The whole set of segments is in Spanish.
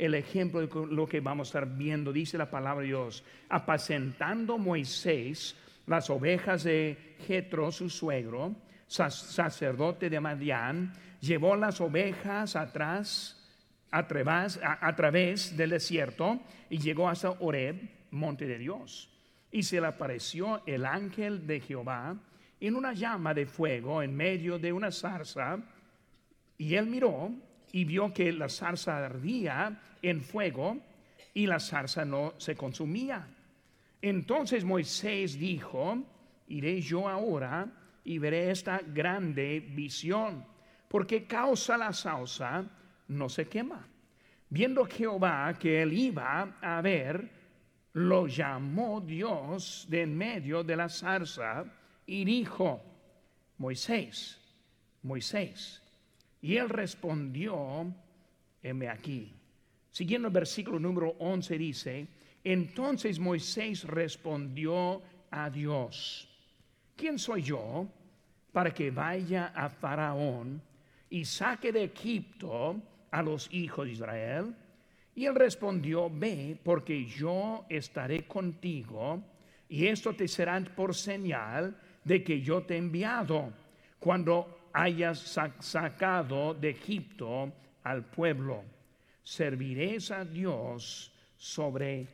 el ejemplo de lo que vamos a estar viendo. Dice la palabra de Dios, apacentando Moisés las ovejas de Jetro, su suegro, sacerdote de Madián, llevó las ovejas atrás, a través, del desierto y llegó hasta Oreb, monte de Dios. Y se le apareció el ángel de Jehová en una llama de fuego en medio de una zarza. Y él miró y vio que la zarza ardía en fuego y la zarza no se consumía. Entonces Moisés dijo, iré yo ahora y veré esta grande visión, porque causa la salsa no se quema. Viendo Jehová que él iba a ver, lo llamó Dios de en medio de la zarza y dijo, Moisés, Moisés. Y él respondió, heme aquí. Siguiendo el versículo número 11 dice, entonces Moisés respondió a Dios, ¿quién soy yo para que vaya a Faraón y saque de Egipto a los hijos de Israel? Y él respondió, ve, porque yo estaré contigo, y esto te será por señal de que yo te he enviado cuando hayas sacado de Egipto al pueblo. Serviréis a Dios sobre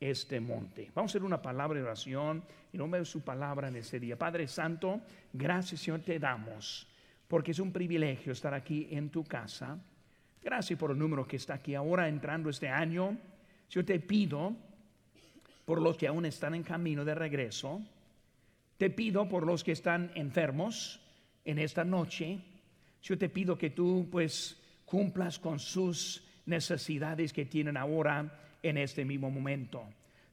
este monte. Vamos a hacer una palabra de oración y nombre de su palabra en este día. Padre Santo, gracias Señor te damos porque es un privilegio estar aquí en tu casa. Gracias por el número que está aquí ahora entrando este año. Yo te pido por los que aún están en camino de regreso. Te pido por los que están enfermos en esta noche. Yo te pido que tú pues cumplas con sus necesidades que tienen ahora en este mismo momento.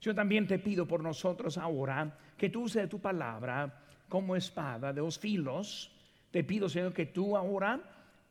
Yo también te pido por nosotros ahora que tú uses tu palabra como espada de dos filos. Te pido, Señor, que tú ahora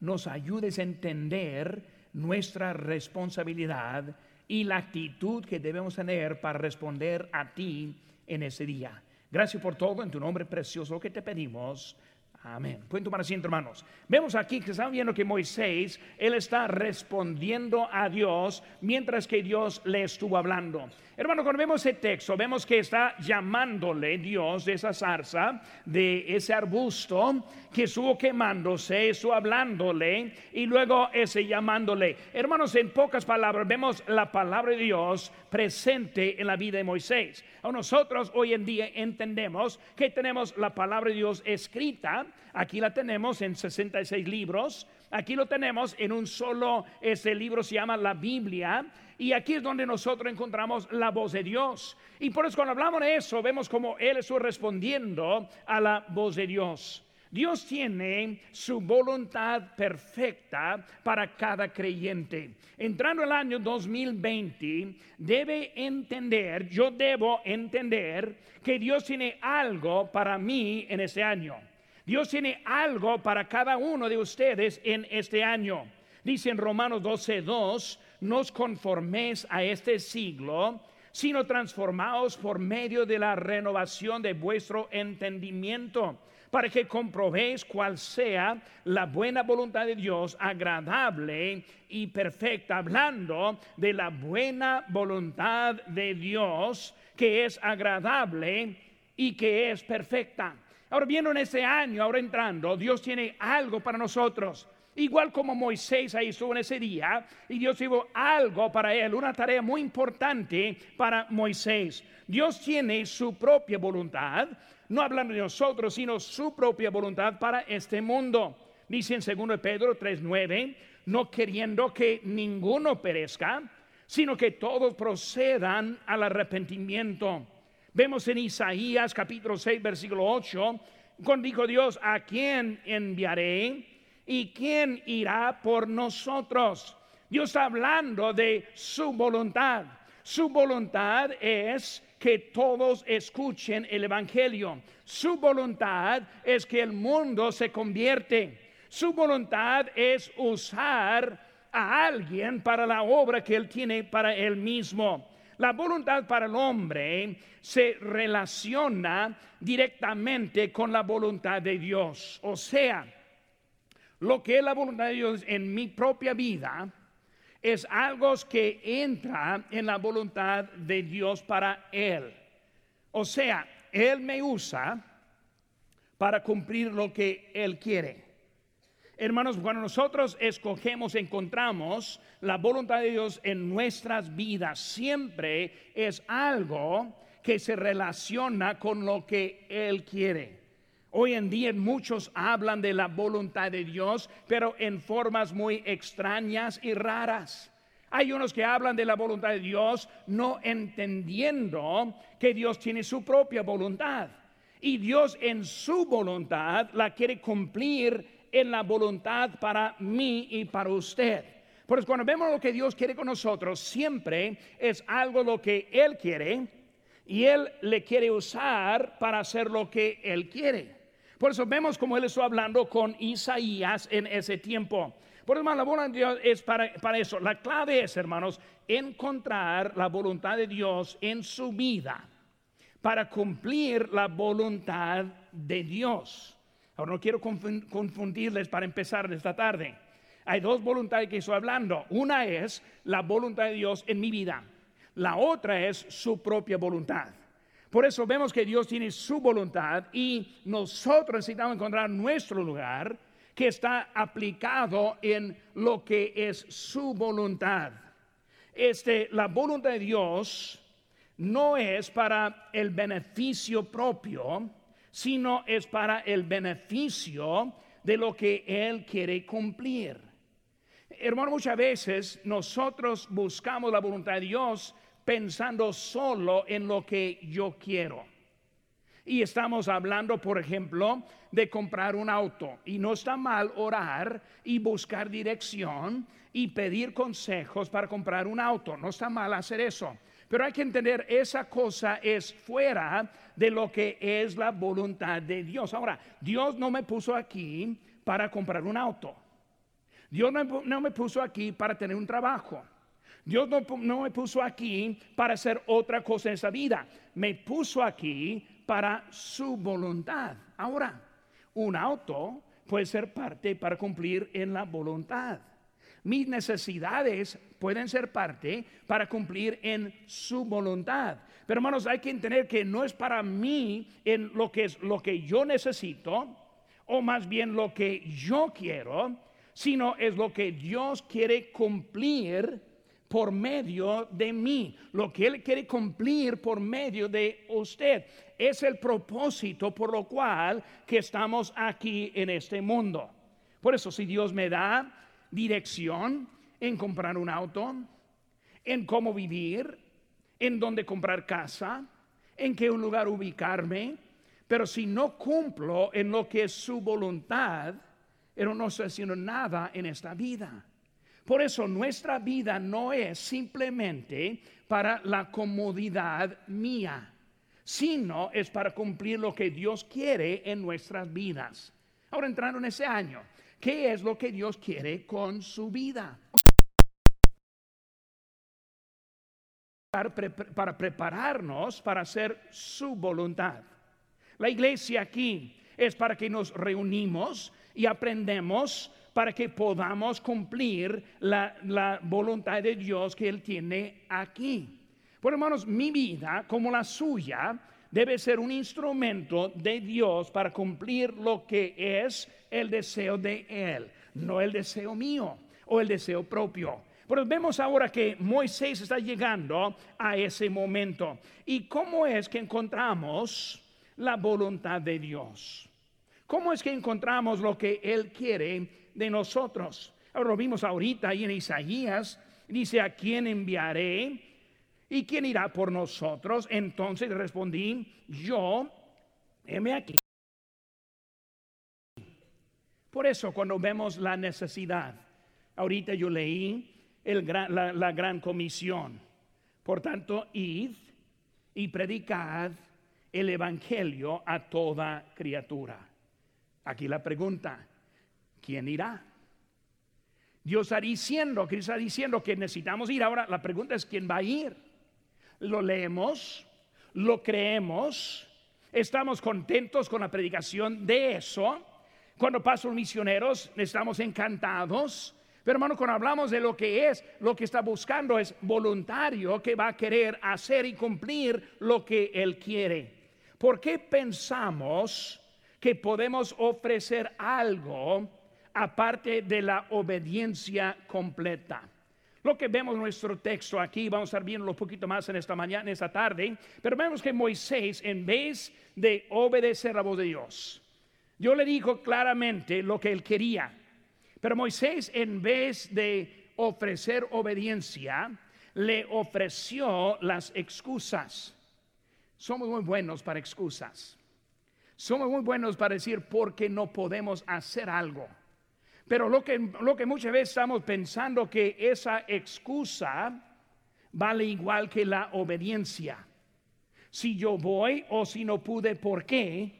nos ayudes a entender nuestra responsabilidad y la actitud que debemos tener para responder a ti en ese día. Gracias por todo, en tu nombre precioso que te pedimos. Amén. Pueden tomar asiento, hermanos. Vemos aquí que estamos viendo que Moisés, él está respondiendo a Dios mientras que Dios le estuvo hablando. Hermano, cuando vemos ese texto, vemos que está llamándole Dios de esa zarza, de ese arbusto que estuvo quemándose, estuvo hablándole y luego ese llamándole. Hermanos, en pocas palabras, vemos la palabra de Dios presente en la vida de Moisés. A nosotros hoy en día entendemos que tenemos la palabra de Dios escrita, aquí la tenemos en 66 libros, aquí lo tenemos en un solo, ese libro se llama la Biblia y aquí es donde nosotros encontramos la voz de Dios. Y por eso cuando hablamos de eso, vemos como Él está respondiendo a la voz de Dios. Dios tiene su voluntad perfecta para cada creyente. Entrando el año 2020, debe entender, yo debo entender que Dios tiene algo para mí en este año. Dios tiene algo para cada uno de ustedes en este año. Dice en Romanos 12:2, nos conforméis a este siglo, sino transformaos por medio de la renovación de vuestro entendimiento, para que comprobéis cuál sea la buena voluntad de Dios, agradable y perfecta, hablando de la buena voluntad de Dios, que es agradable y que es perfecta. Ahora viendo en este año, ahora entrando, Dios tiene algo para nosotros. Igual como Moisés ahí estuvo en ese día y Dios tuvo algo para él, una tarea muy importante para Moisés. Dios tiene su propia voluntad, no hablando de nosotros, sino su propia voluntad para este mundo. Dice en 2 Pedro 3:9, no queriendo que ninguno perezca, sino que todos procedan al arrepentimiento. Vemos en Isaías capítulo 6, versículo 8, cuando dijo Dios, ¿a quién enviaré? ¿Y quién irá por nosotros? Dios está hablando de su voluntad. Su voluntad es que todos escuchen el Evangelio. Su voluntad es que el mundo se convierte. Su voluntad es usar a alguien para la obra que Él tiene para Él mismo. La voluntad para el hombre se relaciona directamente con la voluntad de Dios. O sea, lo que es la voluntad de Dios en mi propia vida es algo que entra en la voluntad de Dios para Él. O sea, Él me usa para cumplir lo que Él quiere. Hermanos, cuando nosotros escogemos, encontramos la voluntad de Dios en nuestras vidas, siempre es algo que se relaciona con lo que Él quiere. Hoy en día muchos hablan de la voluntad de Dios, pero en formas muy extrañas y raras. Hay unos que hablan de la voluntad de Dios no entendiendo que Dios tiene su propia voluntad. Y Dios en su voluntad la quiere cumplir en la voluntad para mí y para usted. Por eso cuando vemos lo que Dios quiere con nosotros, siempre es algo lo que Él quiere y Él le quiere usar para hacer lo que Él quiere. Por eso vemos como Él está hablando con Isaías en ese tiempo. Por eso, la voluntad de Dios es para, para eso. La clave es, hermanos, encontrar la voluntad de Dios en su vida para cumplir la voluntad de Dios. Ahora no quiero confundirles para empezar esta tarde. Hay dos voluntades que estoy hablando. Una es la voluntad de Dios en mi vida. La otra es su propia voluntad. Por eso vemos que Dios tiene su voluntad y nosotros necesitamos encontrar nuestro lugar que está aplicado en lo que es su voluntad. Este, la voluntad de Dios no es para el beneficio propio, sino es para el beneficio de lo que Él quiere cumplir. Hermano, muchas veces nosotros buscamos la voluntad de Dios pensando solo en lo que yo quiero. Y estamos hablando, por ejemplo, de comprar un auto. Y no está mal orar y buscar dirección y pedir consejos para comprar un auto. No está mal hacer eso. Pero hay que entender, esa cosa es fuera de lo que es la voluntad de Dios. Ahora, Dios no me puso aquí para comprar un auto. Dios no, me puso aquí para tener un trabajo. Dios no, me puso aquí para hacer otra cosa en esa vida. Me puso aquí para su voluntad. Ahora, un auto puede ser parte para cumplir en la voluntad mis necesidades pueden ser parte para cumplir en su voluntad. Pero hermanos, hay que entender que no es para mí en lo que es lo que yo necesito, o más bien lo que yo quiero, sino es lo que Dios quiere cumplir por medio de mí, lo que Él quiere cumplir por medio de usted. Es el propósito por lo cual que estamos aquí en este mundo. Por eso, si Dios me da dirección en comprar un auto, en cómo vivir, en dónde comprar casa, en qué lugar ubicarme, pero si no cumplo en lo que es su voluntad, pero no estoy haciendo nada en esta vida. Por eso nuestra vida no es simplemente para la comodidad mía, sino es para cumplir lo que Dios quiere en nuestras vidas. Ahora entrando en ese año, ¿Qué es lo que Dios quiere con su vida? Para prepararnos para hacer su voluntad. La iglesia aquí es para que nos reunimos y aprendemos para que podamos cumplir la, voluntad de Dios que Él tiene aquí. Por hermanos, mi vida como la suya debe ser un instrumento de Dios para cumplir lo que es el deseo de Él, no el deseo mío o el deseo propio. Pero vemos ahora que Moisés está llegando a ese momento. ¿Y cómo es que encontramos la voluntad de Dios? ¿Cómo es que encontramos lo que Él quiere de nosotros? Ahora lo vimos ahorita ahí en Isaías. Dice, ¿a quién enviaré? ¿Y quién irá por nosotros? Entonces respondí, yo, heme aquí. Por eso cuando vemos la necesidad, ahorita yo leí la, la gran comisión. Por tanto, id y predicad el Evangelio a toda criatura. Aquí la pregunta, ¿quién irá? Dios está diciendo, Cristo está diciendo que necesitamos ir. Ahora la pregunta es, ¿quién va a ir? lo leemos, lo creemos, estamos contentos con la predicación de eso. Cuando pasan misioneros, estamos encantados. Pero hermano, cuando hablamos de lo que es, lo que está buscando es voluntario que va a querer hacer y cumplir lo que Él quiere. ¿Por qué pensamos que podemos ofrecer algo aparte de la obediencia completa? Lo que vemos en nuestro texto aquí, vamos a estar viendo un poquito más en esta mañana, en esta tarde, pero vemos que Moisés, en vez de obedecer la voz de Dios, yo le dijo claramente lo que él quería. Pero Moisés, en vez de ofrecer obediencia, le ofreció las excusas. Somos muy buenos para excusas. Somos muy buenos para decir por qué no podemos hacer algo. Pero lo que, lo que muchas veces estamos pensando que esa excusa vale igual que la obediencia. Si yo voy o si no pude, ¿por qué?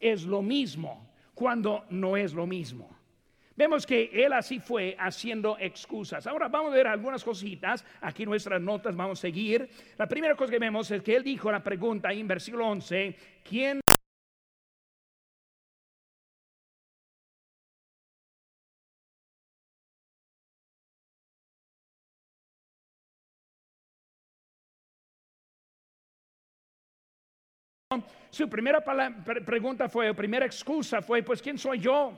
Es lo mismo, cuando no es lo mismo. Vemos que él así fue haciendo excusas. Ahora vamos a ver algunas cositas. Aquí nuestras notas vamos a seguir. La primera cosa que vemos es que él dijo la pregunta en versículo 11, ¿quién Su primera pregunta fue, primera excusa fue, pues, ¿quién soy yo?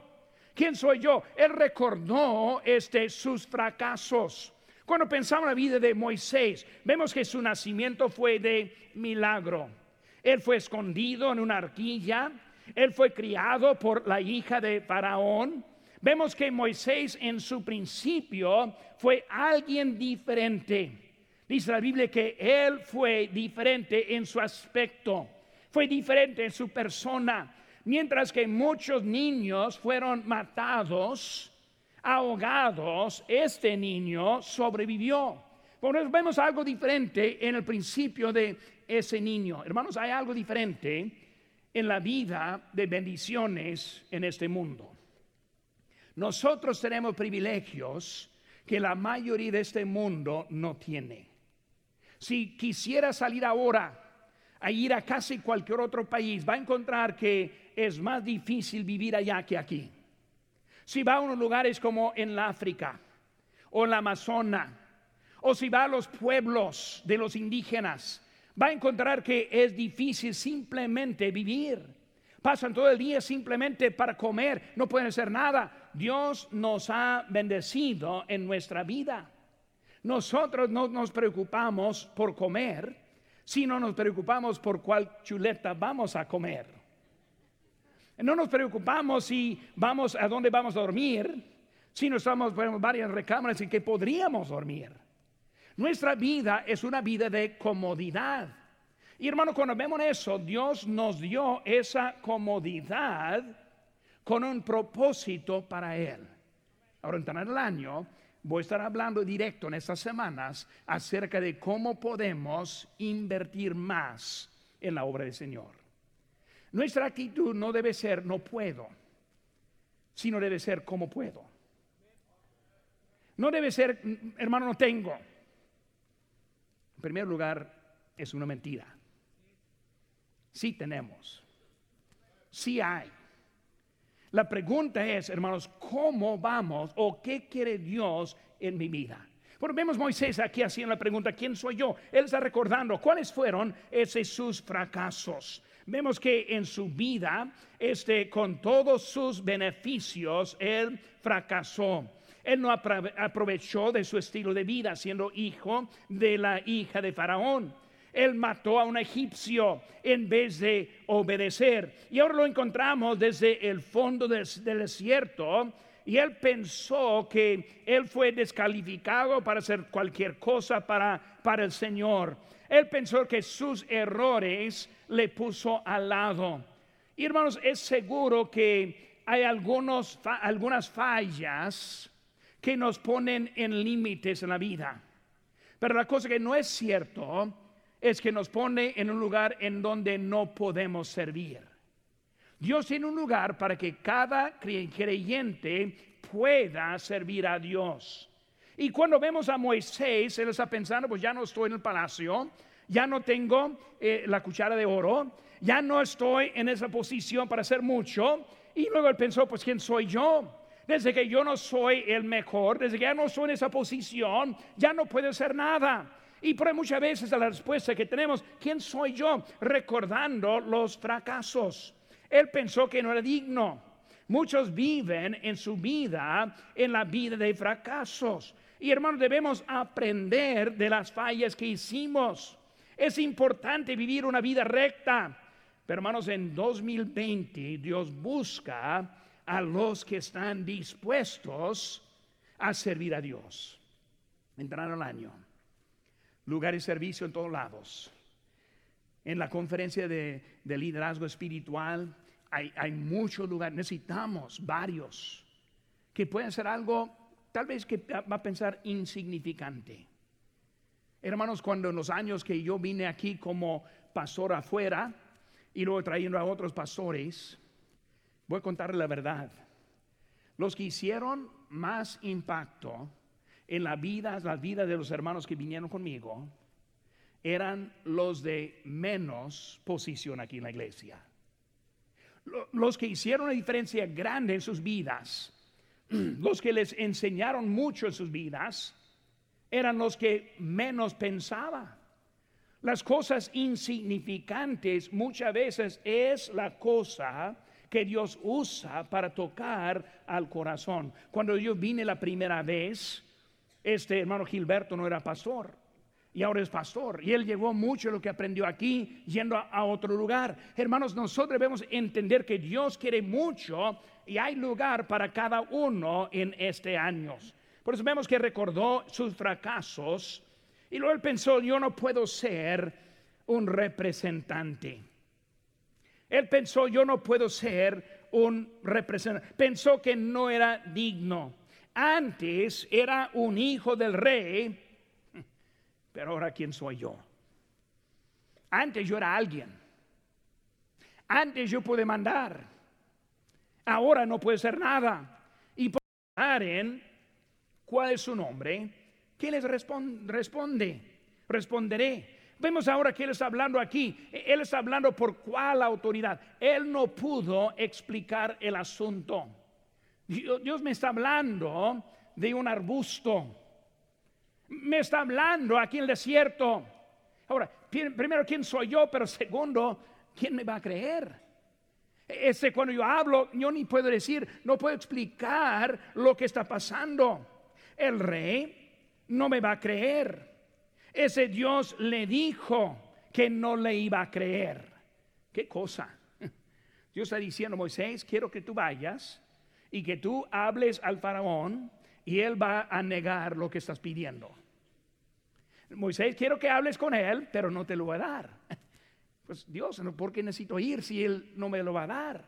¿Quién soy yo? Él recordó este, sus fracasos. Cuando pensamos en la vida de Moisés, vemos que su nacimiento fue de milagro. Él fue escondido en una arquilla, él fue criado por la hija de Faraón. Vemos que Moisés en su principio fue alguien diferente. Dice la Biblia que él fue diferente en su aspecto fue diferente en su persona. Mientras que muchos niños fueron matados, ahogados, este niño sobrevivió. Por eso vemos algo diferente en el principio de ese niño. Hermanos, hay algo diferente en la vida de bendiciones en este mundo. Nosotros tenemos privilegios que la mayoría de este mundo no tiene. Si quisiera salir ahora a ir a casi cualquier otro país, va a encontrar que es más difícil vivir allá que aquí. Si va a unos lugares como en la África o en la Amazona, o si va a los pueblos de los indígenas, va a encontrar que es difícil simplemente vivir. Pasan todo el día simplemente para comer, no pueden hacer nada. Dios nos ha bendecido en nuestra vida. Nosotros no nos preocupamos por comer, si no nos preocupamos por cuál chuleta vamos a comer. No nos preocupamos si vamos a dónde vamos a dormir, si no estamos en varias recámaras en que podríamos dormir. Nuestra vida es una vida de comodidad. Y hermano, cuando vemos eso, Dios nos dio esa comodidad con un propósito para Él. Ahora, en el año, voy a estar hablando directo en estas semanas acerca de cómo podemos invertir más en la obra del Señor. Nuestra actitud no debe ser no puedo, sino debe ser cómo puedo. No debe ser, hermano, no tengo. En primer lugar, es una mentira. Sí tenemos. Sí hay. La pregunta es, hermanos, ¿cómo vamos o qué quiere Dios en mi vida? Bueno, vemos Moisés aquí haciendo la pregunta, ¿quién soy yo? Él está recordando cuáles fueron esos sus fracasos. Vemos que en su vida, este, con todos sus beneficios, él fracasó. Él no aprovechó de su estilo de vida, siendo hijo de la hija de Faraón. Él mató a un egipcio en vez de obedecer. Y ahora lo encontramos desde el fondo del, desierto. Y él pensó que él fue descalificado para hacer cualquier cosa para, para el Señor. Él pensó que sus errores le puso al lado. Y hermanos, es seguro que hay algunos, algunas fallas que nos ponen en límites en la vida. Pero la cosa que no es cierto es que nos pone en un lugar en donde no podemos servir. Dios tiene un lugar para que cada creyente pueda servir a Dios. Y cuando vemos a Moisés, él está pensando, pues ya no estoy en el palacio, ya no tengo eh, la cuchara de oro, ya no estoy en esa posición para hacer mucho. Y luego él pensó, pues ¿quién soy yo? Desde que yo no soy el mejor, desde que ya no soy en esa posición, ya no puedo hacer nada. Y por muchas veces la respuesta que tenemos, ¿quién soy yo? Recordando los fracasos. Él pensó que no era digno. Muchos viven en su vida, en la vida de fracasos. Y hermanos, debemos aprender de las fallas que hicimos. Es importante vivir una vida recta. Pero hermanos, en 2020 Dios busca a los que están dispuestos a servir a Dios. Entraron el año. Lugar de servicio en todos lados. En la conferencia de, liderazgo espiritual hay, hay muchos lugares. Necesitamos varios que pueden ser algo tal vez que va a pensar insignificante. Hermanos, cuando en los años que yo vine aquí como pastor afuera y luego trayendo a otros pastores, voy a contarle la verdad. Los que hicieron más impacto en la vida, la vida de los hermanos que vinieron conmigo, eran los de menos posición aquí en la iglesia. Los que hicieron una diferencia grande en sus vidas los que les enseñaron mucho en sus vidas eran los que menos pensaba. Las cosas insignificantes muchas veces es la cosa que Dios usa para tocar al corazón. Cuando yo vine la primera vez, este hermano Gilberto no era pastor y ahora es pastor. Y él llegó mucho de lo que aprendió aquí yendo a, otro lugar. Hermanos, nosotros debemos entender que Dios quiere mucho y hay lugar para cada uno en este año. Por eso vemos que recordó sus fracasos y luego él pensó, yo no puedo ser un representante. Él pensó, yo no puedo ser un representante. Pensó que no era digno. Antes era un hijo del rey pero ahora, ¿quién soy yo? Antes yo era alguien. Antes yo pude mandar. Ahora no puede ser nada. Y por en cuál es su nombre, ¿qué les responde? Responderé. Vemos ahora que Él está hablando aquí. Él está hablando por cuál autoridad. Él no pudo explicar el asunto. Dios me está hablando de un arbusto me está hablando aquí en el desierto. Ahora, primero, ¿quién soy yo? Pero segundo, ¿quién me va a creer? Ese cuando yo hablo, yo ni puedo decir, no puedo explicar lo que está pasando. El rey no me va a creer. Ese Dios le dijo que no le iba a creer. ¿Qué cosa? Dios está diciendo, Moisés, quiero que tú vayas y que tú hables al faraón y él va a negar lo que estás pidiendo. Moisés, quiero que hables con él, pero no te lo va a dar. Pues Dios, ¿por qué necesito ir si él no me lo va a dar?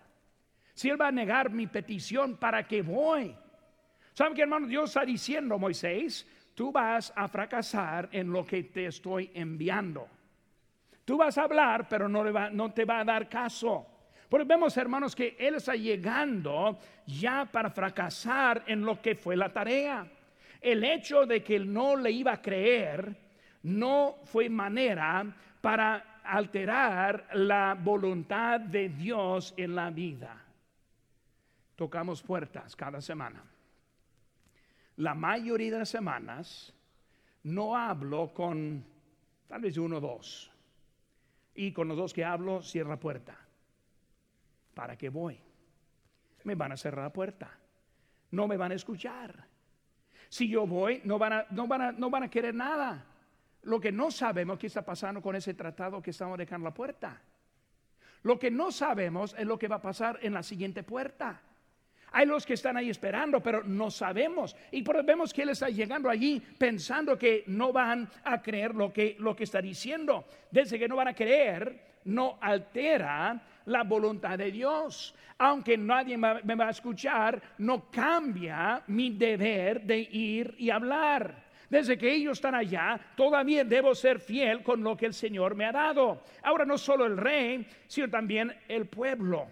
Si él va a negar mi petición, ¿para qué voy? ¿Saben qué, hermano? Dios está diciendo, Moisés, tú vas a fracasar en lo que te estoy enviando. Tú vas a hablar, pero no, va, no te va a dar caso. Porque vemos, hermanos, que Él está llegando ya para fracasar en lo que fue la tarea. El hecho de que Él no le iba a creer no fue manera para alterar la voluntad de Dios en la vida. Tocamos puertas cada semana. La mayoría de las semanas no hablo con tal vez uno o dos. Y con los dos que hablo, cierro la puerta. ¿Para qué voy? Me van a cerrar la puerta. No me van a escuchar. Si yo voy, no van a, no van a, no van a querer nada. Lo que no sabemos qué está pasando con ese tratado que estamos dejando la puerta. Lo que no sabemos es lo que va a pasar en la siguiente puerta. Hay los que están ahí esperando, pero no sabemos. Y vemos que Él está llegando allí pensando que no van a creer lo que, lo que está diciendo. Desde que no van a creer, no altera la voluntad de Dios. Aunque nadie me va a escuchar, no cambia mi deber de ir y hablar. Desde que ellos están allá, todavía debo ser fiel con lo que el Señor me ha dado. Ahora no solo el rey, sino también el pueblo.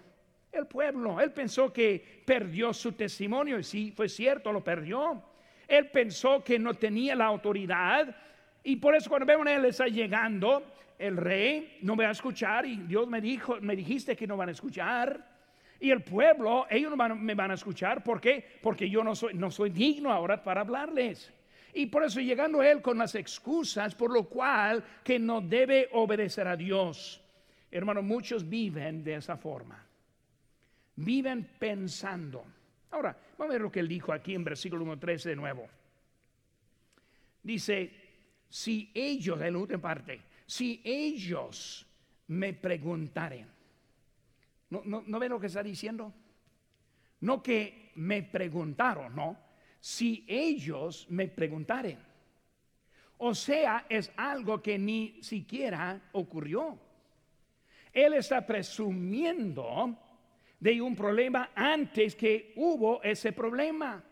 El pueblo, él pensó que perdió su testimonio y sí, fue cierto, lo perdió. Él pensó que no tenía la autoridad y por eso cuando vemos a él está llegando, el rey no me va a escuchar y Dios me dijo, me dijiste que no van a escuchar. Y el pueblo, ellos no me van a escuchar. ¿Por qué? Porque yo no soy, no soy digno ahora para hablarles. Y por eso llegando él con las excusas por lo cual que no debe obedecer a Dios. Hermano, muchos viven de esa forma. Viven pensando. Ahora, vamos a ver lo que él dijo aquí en versículo 1, 13 de nuevo. Dice, si ellos, en parte, si ellos me preguntaren, ¿no, no, no ven lo que está diciendo? No que me preguntaron, no. Si ellos me preguntaren. O sea, es algo que ni siquiera ocurrió. Él está presumiendo de un problema antes que hubo ese problema.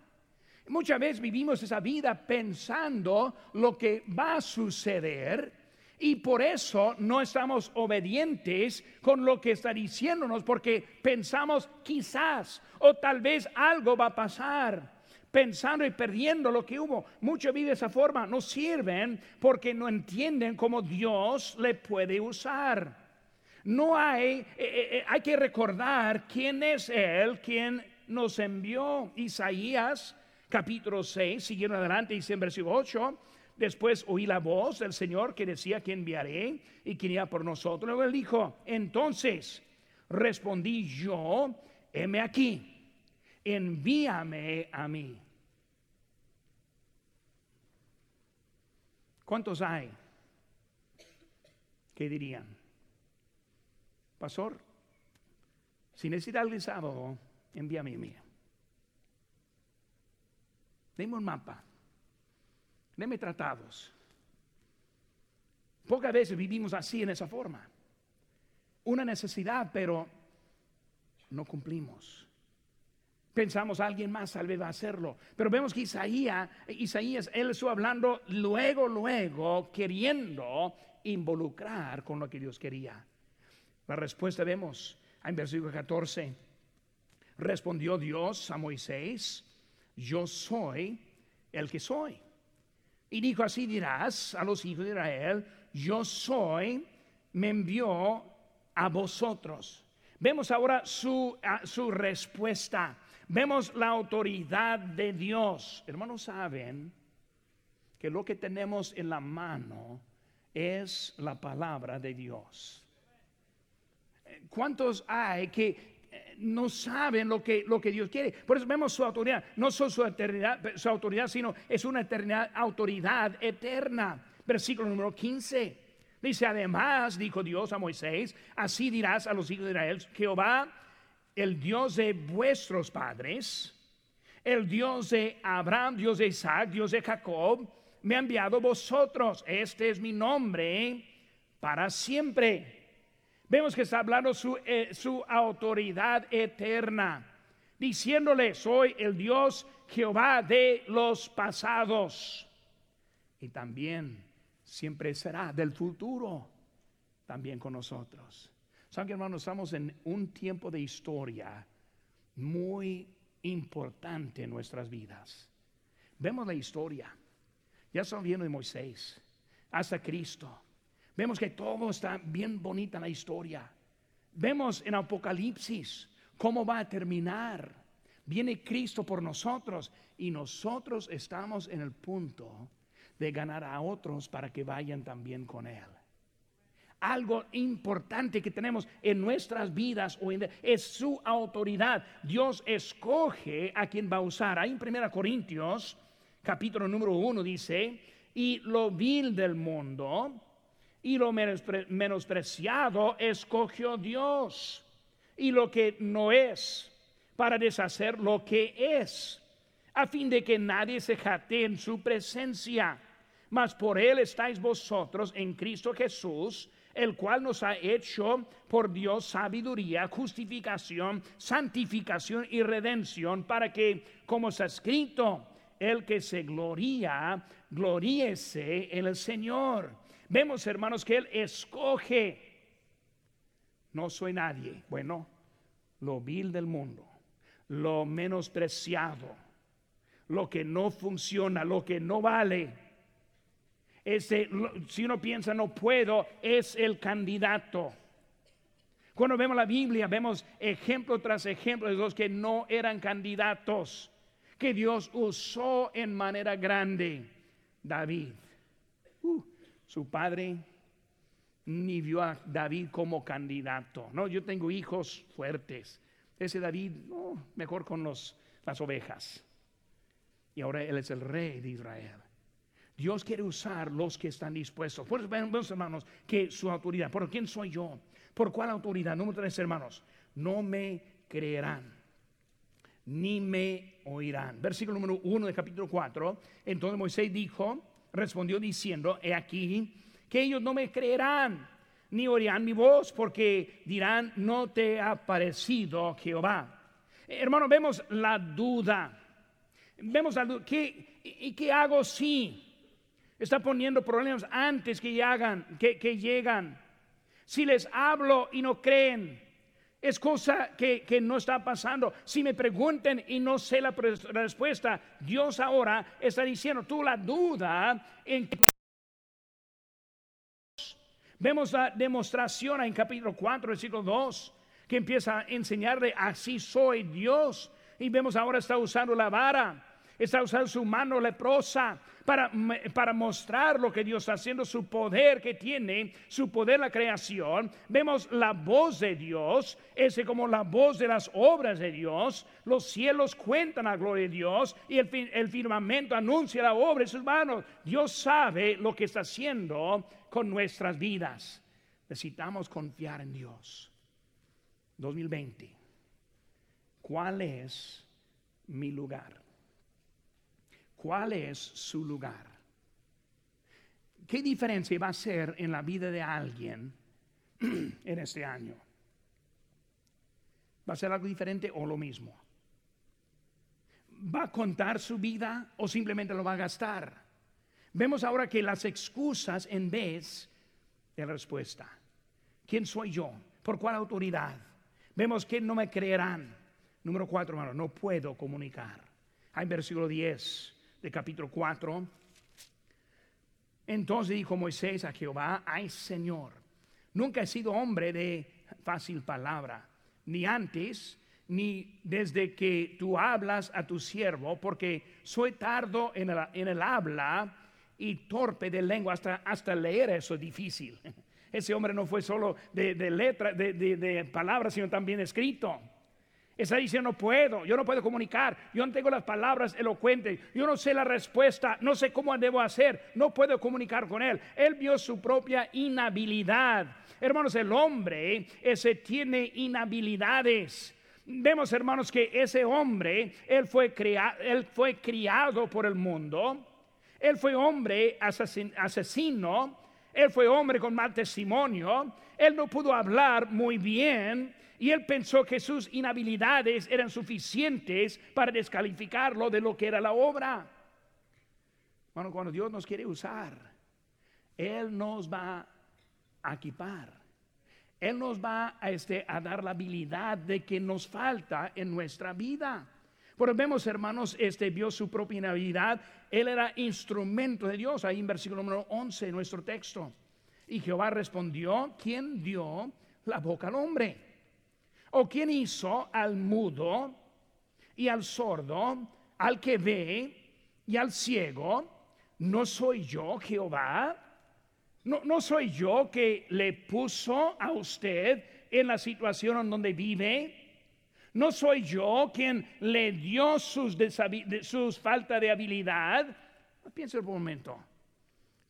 Muchas veces vivimos esa vida pensando lo que va a suceder y por eso no estamos obedientes con lo que está diciéndonos porque pensamos quizás o tal vez algo va a pasar. Pensando y perdiendo lo que hubo. Muchos viven de esa forma, no sirven porque no entienden cómo Dios le puede usar. No hay, eh, eh, eh, hay que recordar quién es Él, quien nos envió. Isaías capítulo 6, siguiendo adelante, dice en versículo 8, después oí la voz del Señor que decía que enviaré y que iría por nosotros. Luego él dijo, entonces respondí yo, heme aquí, envíame a mí. ¿Cuántos hay? ¿Qué dirían? Pastor, si necesita algún sábado, envíame a mí. Deme un mapa. Deme tratados. Pocas veces vivimos así en esa forma. Una necesidad, pero no cumplimos. Pensamos alguien más tal vez va a hacerlo. Pero vemos que Isaías, Isaías, él estuvo hablando luego, luego, queriendo involucrar con lo que Dios quería. La respuesta vemos en versículo 14. Respondió Dios a Moisés yo soy el que soy. Y dijo, así dirás a los hijos de Israel, yo soy, me envió a vosotros. Vemos ahora su, respuesta. Vemos la autoridad de Dios. Hermanos, saben que lo que tenemos en la mano es la palabra de Dios. ¿Cuántos hay que no saben lo que, lo que Dios quiere. Por eso vemos su autoridad, no solo su, eternidad, su autoridad, sino es una eternidad, autoridad eterna. Versículo número 15. Dice, además, dijo Dios a Moisés, así dirás a los hijos de Israel, Jehová, el Dios de vuestros padres, el Dios de Abraham, Dios de Isaac, Dios de Jacob, me ha enviado vosotros. Este es mi nombre para siempre. Vemos que está hablando su, eh, su autoridad eterna, diciéndole, soy el Dios Jehová de los pasados. Y también siempre será del futuro, también con nosotros. Saben que hermanos, estamos en un tiempo de historia muy importante en nuestras vidas. Vemos la historia. Ya estamos viendo de Moisés hasta Cristo Vemos que todo está bien bonita en la historia. Vemos en Apocalipsis cómo va a terminar. Viene Cristo por nosotros y nosotros estamos en el punto de ganar a otros para que vayan también con Él. Algo importante que tenemos en nuestras vidas es su autoridad. Dios escoge a quien va a usar. Ahí en 1 Corintios, capítulo número 1 dice, y lo vil del mundo y lo menospreciado escogió Dios y lo que no es para deshacer lo que es, a fin de que nadie se jate en su presencia. Mas por él estáis vosotros en Cristo Jesús, el cual nos ha hecho por Dios sabiduría, justificación, santificación y redención, para que, como está escrito, el que se gloría, gloríese en el Señor. Vemos, hermanos, que Él escoge. No soy nadie. Bueno, lo vil del mundo, lo menospreciado, lo que no funciona, lo que no vale. Ese, si uno piensa no puedo, es el candidato. Cuando vemos la Biblia, vemos ejemplo tras ejemplo de los que no eran candidatos, que Dios usó en manera grande. David, uh, su padre ni vio a David como candidato. No, yo tengo hijos fuertes. Ese David, mejor con los, las ovejas. Y ahora él es el rey de Israel. Dios quiere usar los que están dispuestos. Por hermanos, que su autoridad. ¿Por quién soy yo? ¿Por cuál autoridad? Número tres, hermanos. No me creerán, ni me oirán. Versículo número uno de capítulo 4. Entonces Moisés dijo, respondió diciendo, he aquí que ellos no me creerán ni oirán mi voz, porque dirán, no te ha parecido Jehová. Hermano, vemos la duda. Vemos la duda. ¿Qué, ¿Y qué hago si? Está poniendo problemas antes que llegan, que, que llegan. Si les hablo y no creen, es cosa que, que, no está pasando. Si me pregunten y no sé la, respuesta, Dios ahora está diciendo, tú la duda en Vemos la demostración en capítulo 4, versículo 2, que empieza a enseñarle, así soy Dios. Y vemos ahora está usando la vara, está usando su mano leprosa para, para mostrar lo que Dios está haciendo, su poder que tiene, su poder la creación. Vemos la voz de Dios, ese como la voz de las obras de Dios. Los cielos cuentan la gloria de Dios y el, el firmamento anuncia la obra de sus manos. Dios sabe lo que está haciendo con nuestras vidas. Necesitamos confiar en Dios. 2020. ¿Cuál es mi lugar? ¿Cuál es su lugar? ¿Qué diferencia va a ser en la vida de alguien en este año? ¿Va a ser algo diferente o lo mismo? ¿Va a contar su vida o simplemente lo va a gastar? Vemos ahora que las excusas en vez de la respuesta. ¿Quién soy yo? ¿Por cuál autoridad? Vemos que no me creerán. Número cuatro, hermano, no puedo comunicar. Hay versículo 10 de capítulo 4. Entonces dijo Moisés a Jehová, ay Señor, nunca he sido hombre de fácil palabra, ni antes, ni desde que tú hablas a tu siervo, porque soy tardo en el, en el habla y torpe de lengua, hasta, hasta leer eso es difícil. Ese hombre no fue solo de, de letra, de, de, palabras, sino también escrito. Está diciendo, no puedo, yo no puedo comunicar, yo no tengo las palabras elocuentes, yo no sé la respuesta, no sé cómo debo hacer, no puedo comunicar con él. Él vio su propia inhabilidad. Hermanos, el hombre ese tiene inhabilidades. Vemos, hermanos, que ese hombre, él fue, él fue criado por el mundo, él fue hombre asesino, él fue hombre con mal testimonio, él no pudo hablar muy bien y él pensó que sus inhabilidades eran suficientes para descalificarlo de lo que era la obra. Bueno, cuando Dios nos quiere usar, Él nos va a equipar. Él nos va a, este, a dar la habilidad de que nos falta en nuestra vida. Pero vemos, hermanos, este vio su propia inhabilidad. Él era instrumento de Dios. Ahí en versículo número 11 de nuestro texto. Y Jehová respondió, ¿quién dio la boca al hombre? ¿O quién hizo al mudo y al sordo, al que ve y al ciego? ¿No soy yo Jehová? ¿No, no soy yo que le puso a usted en la situación en donde vive? ¿No soy yo quien le dio sus, sus falta de habilidad? Piensa un momento.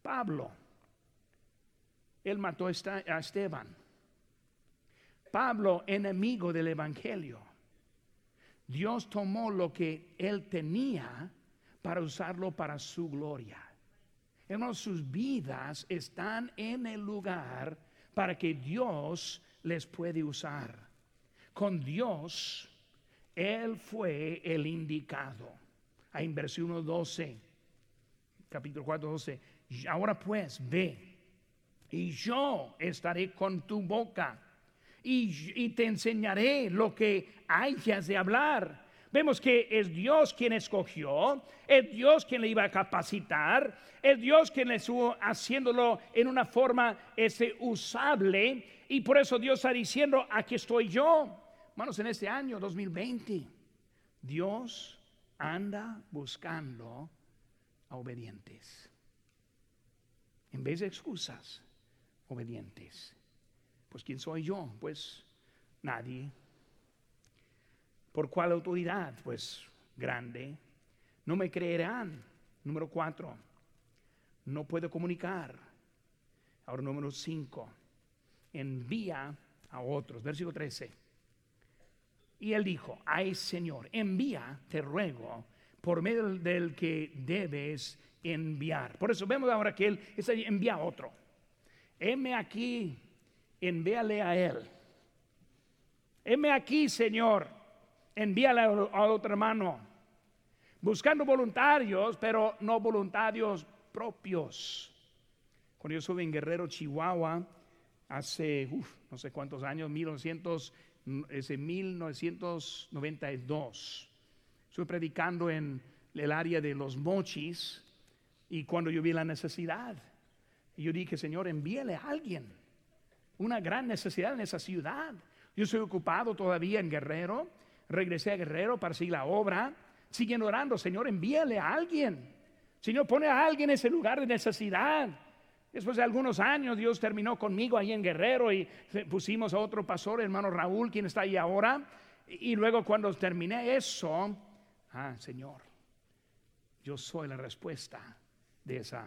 Pablo, él mató a Esteban. Pablo, enemigo del Evangelio. Dios tomó lo que él tenía para usarlo para su gloria. Hermanos, sus vidas están en el lugar para que Dios les puede usar con Dios, Él fue el indicado. Ahí en versículo 12, capítulo 4, 12. Ahora pues, ve, y yo estaré con tu boca, y, te enseñaré lo que hayas de hablar Vemos que es Dios quien escogió, es Dios quien le iba a capacitar, es Dios quien le estuvo haciéndolo en una forma ese, usable y por eso Dios está diciendo, aquí estoy yo. Hermanos, en este año 2020, Dios anda buscando a obedientes. En vez de excusas, obedientes. Pues ¿quién soy yo? Pues nadie. ¿Por cuál autoridad? Pues grande. No me creerán. Número cuatro. No puedo comunicar. Ahora número cinco. Envía a otros. Versículo 13. Y él dijo, ay Señor, envía, te ruego, por medio del que debes enviar. Por eso vemos ahora que él está envía a otro. Heme aquí, envíale a él. Heme aquí, Señor, envíale a otro hermano. Buscando voluntarios, pero no voluntarios propios. Cuando yo estuve en Guerrero, Chihuahua, hace no sé cuántos años, 1900, ese 1992. Estuve predicando en el área de los mochis y cuando yo vi la necesidad, yo dije, Señor, envíale a alguien. Una gran necesidad en esa ciudad. Yo estoy ocupado todavía en Guerrero. Regresé a Guerrero para seguir la obra. Siguen orando, Señor, envíale a alguien. Señor, pone a alguien en ese lugar de necesidad. Después de algunos años, Dios terminó conmigo ahí en Guerrero y pusimos a otro pastor, hermano Raúl, quien está ahí ahora. Y luego cuando terminé eso, ah, Señor, yo soy la respuesta de esa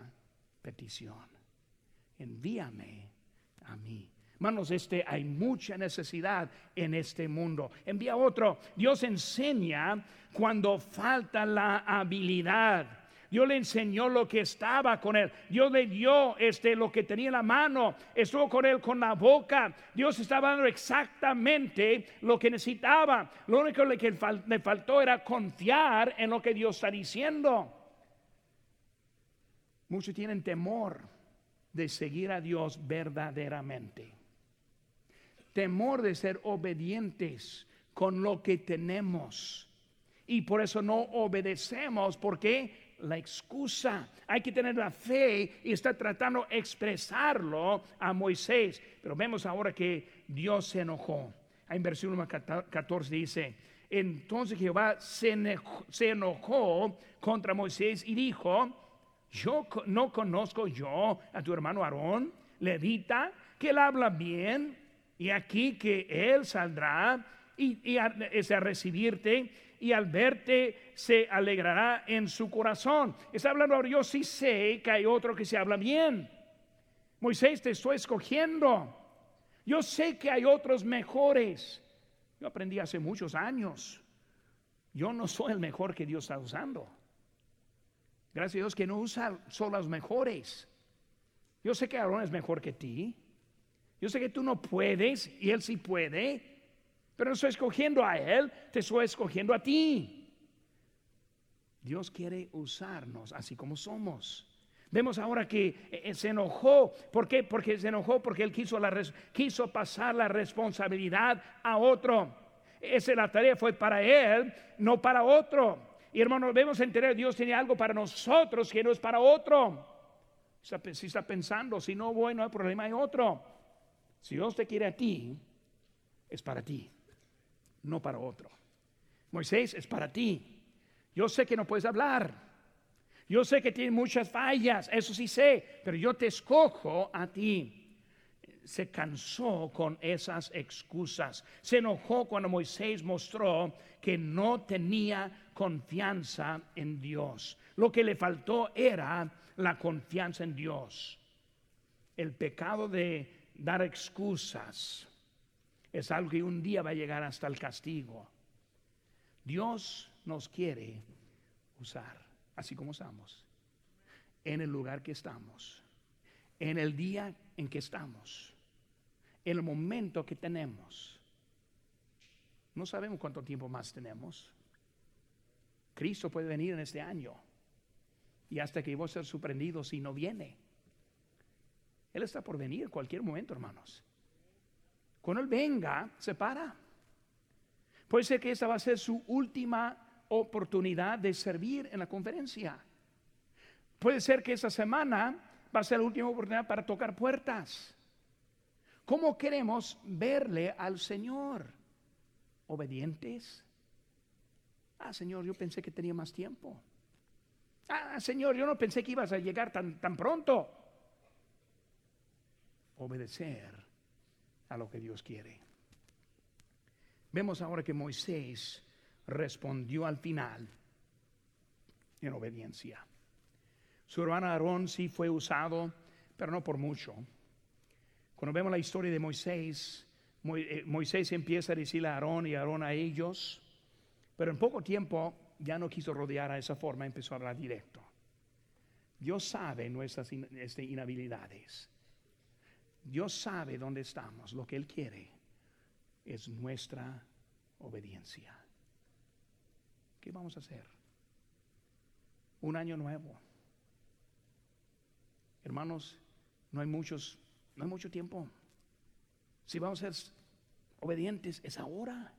petición envíame a mí. Hermanos, este, hay mucha necesidad en este mundo. Envía otro. Dios enseña cuando falta la habilidad. Dios le enseñó lo que estaba con él. Dios le dio este, lo que tenía en la mano. Estuvo con él con la boca. Dios estaba dando exactamente lo que necesitaba. Lo único que le faltó era confiar en lo que Dios está diciendo. Muchos tienen temor de seguir a Dios verdaderamente. Temor de ser obedientes con lo que tenemos. Y por eso no obedecemos, porque la excusa. Hay que tener la fe y está tratando de expresarlo a Moisés. Pero vemos ahora que Dios se enojó. En versículo 14 dice, entonces Jehová se enojó contra Moisés y dijo, yo no conozco yo a tu hermano Aarón, levita, que él habla bien, y aquí que él saldrá y, a, a recibirte y al verte se alegrará en su corazón. Está hablando ahora, yo sí sé que hay otro que se habla bien. Moisés, te estoy escogiendo. Yo sé que hay otros mejores. Yo aprendí hace muchos años. Yo no soy el mejor que Dios está usando. Gracias a Dios que no usa solo los mejores. Yo sé que Aarón es mejor que ti. Yo sé que tú no puedes y él sí puede. Pero no estoy escogiendo a él, te estoy escogiendo a ti. Dios quiere usarnos así como somos. Vemos ahora que eh, eh, se enojó. ¿Por qué? Porque se enojó porque él quiso, la, quiso pasar la responsabilidad a otro. Esa la tarea fue para él, no para otro. Y hermano, debemos entender, Dios tiene algo para nosotros que no es para otro. Si está pensando, si no voy, no hay problema, hay otro. Si Dios te quiere a ti, es para ti, no para otro. Moisés es para ti. Yo sé que no puedes hablar. Yo sé que tienes muchas fallas, eso sí sé, pero yo te escojo a ti se cansó con esas excusas. Se enojó cuando Moisés mostró que no tenía confianza en Dios. Lo que le faltó era la confianza en Dios. El pecado de dar excusas es algo que un día va a llegar hasta el castigo. Dios nos quiere usar, así como estamos, en el lugar que estamos, en el día en que estamos, en el momento que tenemos. No sabemos cuánto tiempo más tenemos. Cristo puede venir en este año. Y hasta que vos a ser sorprendido si no viene. Él está por venir cualquier momento, hermanos. Cuando Él venga, se para. Puede ser que esta va a ser su última oportunidad de servir en la conferencia. Puede ser que esta semana va a ser la última oportunidad para tocar puertas. ¿Cómo queremos verle al Señor? ¿Obedientes? Ah, Señor, yo pensé que tenía más tiempo. Ah, Señor, yo no pensé que ibas a llegar tan, tan pronto. Obedecer a lo que Dios quiere. Vemos ahora que Moisés respondió al final en obediencia. Su hermano Aarón sí fue usado, pero no por mucho. Cuando vemos la historia de Moisés, eh, Moisés empieza a decirle a Aarón y Aarón a ellos, pero en poco tiempo ya no quiso rodear a esa forma, empezó a hablar directo. Dios sabe nuestras este, inhabilidades. Dios sabe dónde estamos. Lo que Él quiere es nuestra obediencia. ¿Qué vamos a hacer? Un año nuevo. Hermanos, no hay muchos, no hay mucho tiempo. Si vamos a ser obedientes, es ahora.